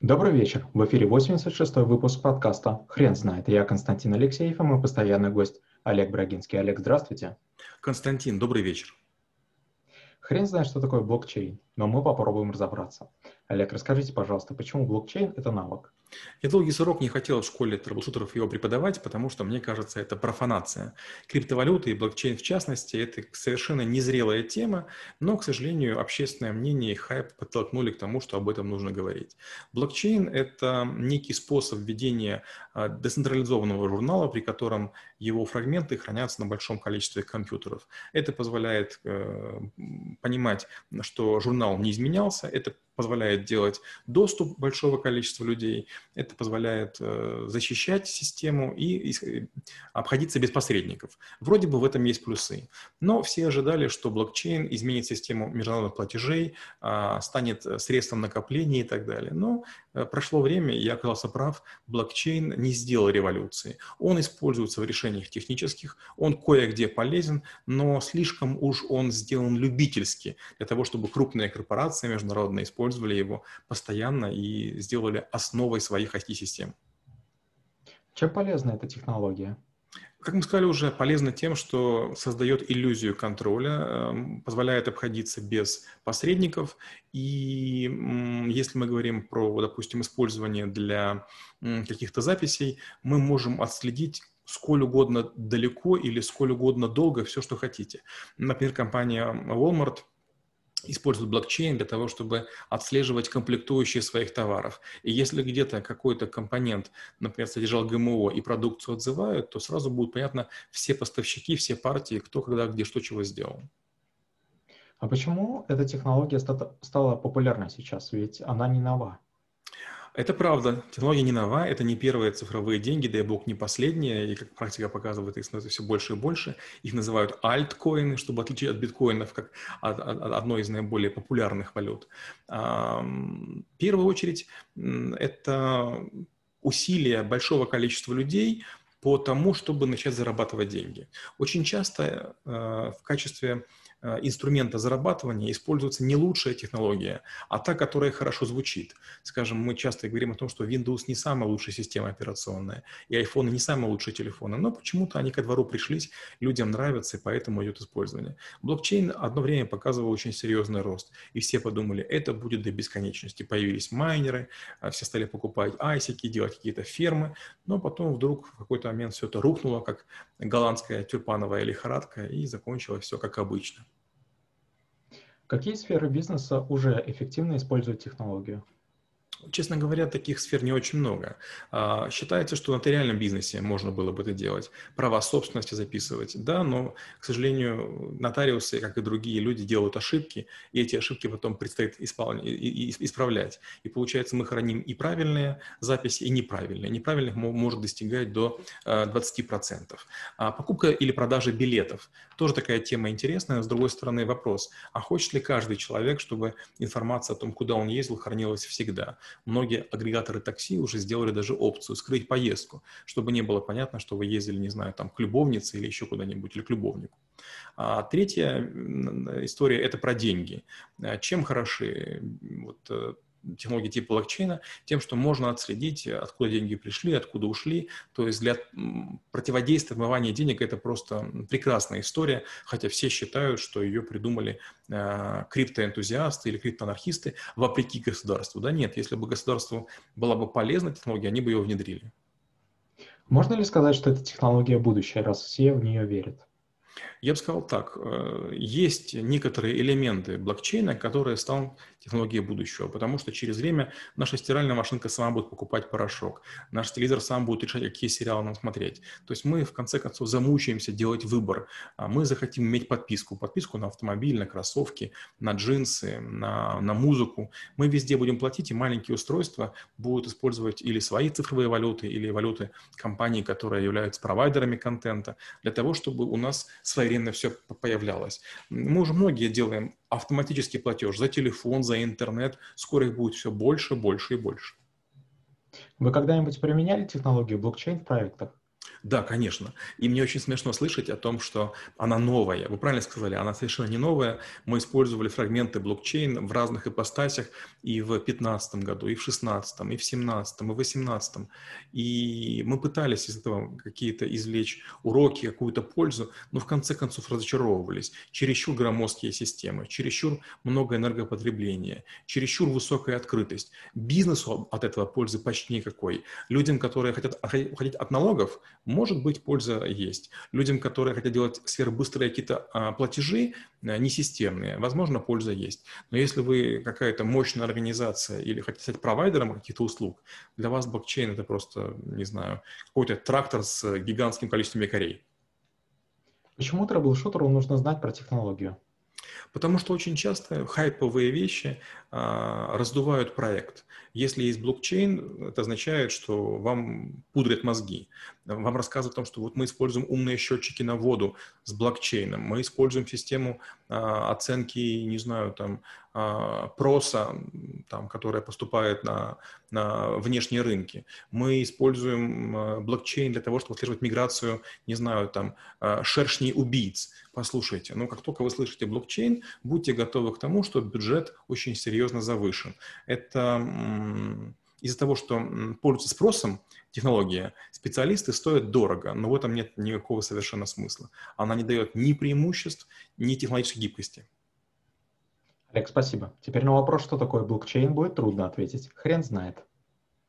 Добрый вечер. В эфире 86-й выпуск подкаста «Хрен знает». Я Константин Алексеев, и мой постоянный гость Олег Брагинский. Олег, здравствуйте. Константин, добрый вечер. Хрен знает, что такое блокчейн, но мы попробуем разобраться. Олег, расскажите, пожалуйста, почему блокчейн – это навык? Я долгий срок не хотел в школе трэблшутеров его преподавать, потому что, мне кажется, это профанация. Криптовалюты и блокчейн в частности – это совершенно незрелая тема, но, к сожалению, общественное мнение и хайп подтолкнули к тому, что об этом нужно говорить. Блокчейн – это некий способ введения а, децентрализованного журнала, при котором его фрагменты хранятся на большом количестве компьютеров. Это позволяет э, понимать, что журнал не изменялся, это позволяет делать доступ большого количества людей, это позволяет э, защищать систему и, и обходиться без посредников. Вроде бы в этом есть плюсы. Но все ожидали, что блокчейн изменит систему международных платежей, э, станет средством накопления и так далее. Но э, прошло время, я оказался прав, блокчейн не сделал революции. Он используется в решениях технических, он кое-где полезен, но слишком уж он сделан любительски для того, чтобы крупные корпорации использовали использовали его постоянно и сделали основой своих IT-систем. Чем полезна эта технология? Как мы сказали уже, полезно тем, что создает иллюзию контроля, эм, позволяет обходиться без посредников. И если мы говорим про, допустим, использование для каких-то записей, мы можем отследить сколь угодно далеко или сколь угодно долго все, что хотите. Например, компания Walmart – используют блокчейн для того, чтобы отслеживать комплектующие своих товаров. И если где-то какой-то компонент, например, содержал ГМО и продукцию отзывают, то сразу будет понятно все поставщики, все партии, кто когда, где, что, чего сделал. А почему эта технология стала популярной сейчас? Ведь она не нова. Это правда. Технология не нова, это не первые цифровые деньги, да и бог не последние, и как практика показывает, их становится все больше и больше. Их называют альткоины, чтобы отличить от биткоинов, как от, от, от одной из наиболее популярных валют. В первую очередь это усилия большого количества людей по тому, чтобы начать зарабатывать деньги. Очень часто э, в качестве инструмента зарабатывания используется не лучшая технология, а та, которая хорошо звучит. Скажем, мы часто говорим о том, что Windows не самая лучшая система операционная, и iPhone не самые лучшие телефоны, но почему-то они ко двору пришлись, людям нравятся, и поэтому идет использование. Блокчейн одно время показывал очень серьезный рост, и все подумали, это будет до бесконечности. Появились майнеры, а все стали покупать айсики, делать какие-то фермы, но потом вдруг в какой-то момент все это рухнуло, как голландская тюльпановая лихорадка, и закончилось все как обычно. Какие сферы бизнеса уже эффективно используют технологию? Честно говоря, таких сфер не очень много. А, считается, что в нотариальном бизнесе можно было бы это делать, права собственности записывать, да, но, к сожалению, нотариусы, как и другие люди, делают ошибки, и эти ошибки потом предстоит исправлять. И получается, мы храним и правильные записи, и неправильные. Неправильных может достигать до 20%. А, а покупка или продажа билетов – тоже такая тема интересная. С другой стороны, вопрос, а хочет ли каждый человек, чтобы информация о том, куда он ездил, хранилась всегда? Многие агрегаторы такси уже сделали даже опцию скрыть поездку, чтобы не было понятно, что вы ездили, не знаю, там, к любовнице или еще куда-нибудь, или к любовнику. А третья история – это про деньги. А чем хороши вот, технологии типа блокчейна тем, что можно отследить, откуда деньги пришли, откуда ушли. То есть для противодействия отмывания денег это просто прекрасная история, хотя все считают, что ее придумали э, криптоэнтузиасты или криптоанархисты вопреки государству. Да нет, если бы государству была бы полезна технология, они бы ее внедрили. Можно ли сказать, что это технология будущее, раз все в нее верят? Я бы сказал так, э, есть некоторые элементы блокчейна, которые станут технологией будущего, потому что через время наша стиральная машинка сама будет покупать порошок, наш телевизор сам будет решать, какие сериалы нам смотреть. То есть мы, в конце концов, замучаемся делать выбор. А мы захотим иметь подписку, подписку на автомобиль, на кроссовки, на джинсы, на, на музыку. Мы везде будем платить, и маленькие устройства будут использовать или свои цифровые валюты, или валюты компаний, которые являются провайдерами контента, для того, чтобы у нас своевременно все появлялось. Мы уже многие делаем автоматический платеж за телефон, за интернет. Скоро их будет все больше, больше и больше. Вы когда-нибудь применяли технологию блокчейн в проектах? Да, конечно. И мне очень смешно слышать о том, что она новая. Вы правильно сказали, она совершенно не новая. Мы использовали фрагменты блокчейн в разных ипостасях и в 2015 году, и в 2016, и в 2017, и в 2018. И мы пытались из этого какие-то извлечь уроки, какую-то пользу, но в конце концов разочаровывались. Чересчур громоздкие системы, чересчур много энергопотребления, чересчур высокая открытость. Бизнесу от этого пользы почти никакой. Людям, которые хотят уходить от налогов, может быть, польза есть. Людям, которые хотят делать сверхбыстрые какие-то а, платежи, а, несистемные, возможно, польза есть. Но если вы какая-то мощная организация или хотите стать провайдером каких-то услуг, для вас блокчейн это просто, не знаю, какой-то трактор с гигантским количеством якорей. Почему troubleshooter у нужно знать про технологию? Потому что очень часто хайповые вещи а, раздувают проект. Если есть блокчейн, это означает, что вам пудрят мозги. Вам рассказывают о том, что вот мы используем умные счетчики на воду с блокчейном, мы используем систему а, оценки, не знаю, там, а, проса, там, которая поступает на, на внешние рынки. Мы используем а, блокчейн для того, чтобы отслеживать миграцию, не знаю, там, а, шершней убийц. Послушайте, ну, как только вы слышите блокчейн, будьте готовы к тому, что бюджет очень серьезно завышен. Это из-за того, что пользуются спросом технология, специалисты стоят дорого, но в этом нет никакого совершенно смысла. Она не дает ни преимуществ, ни технологической гибкости. Олег, спасибо. Теперь на вопрос, что такое блокчейн, будет трудно ответить. Хрен знает.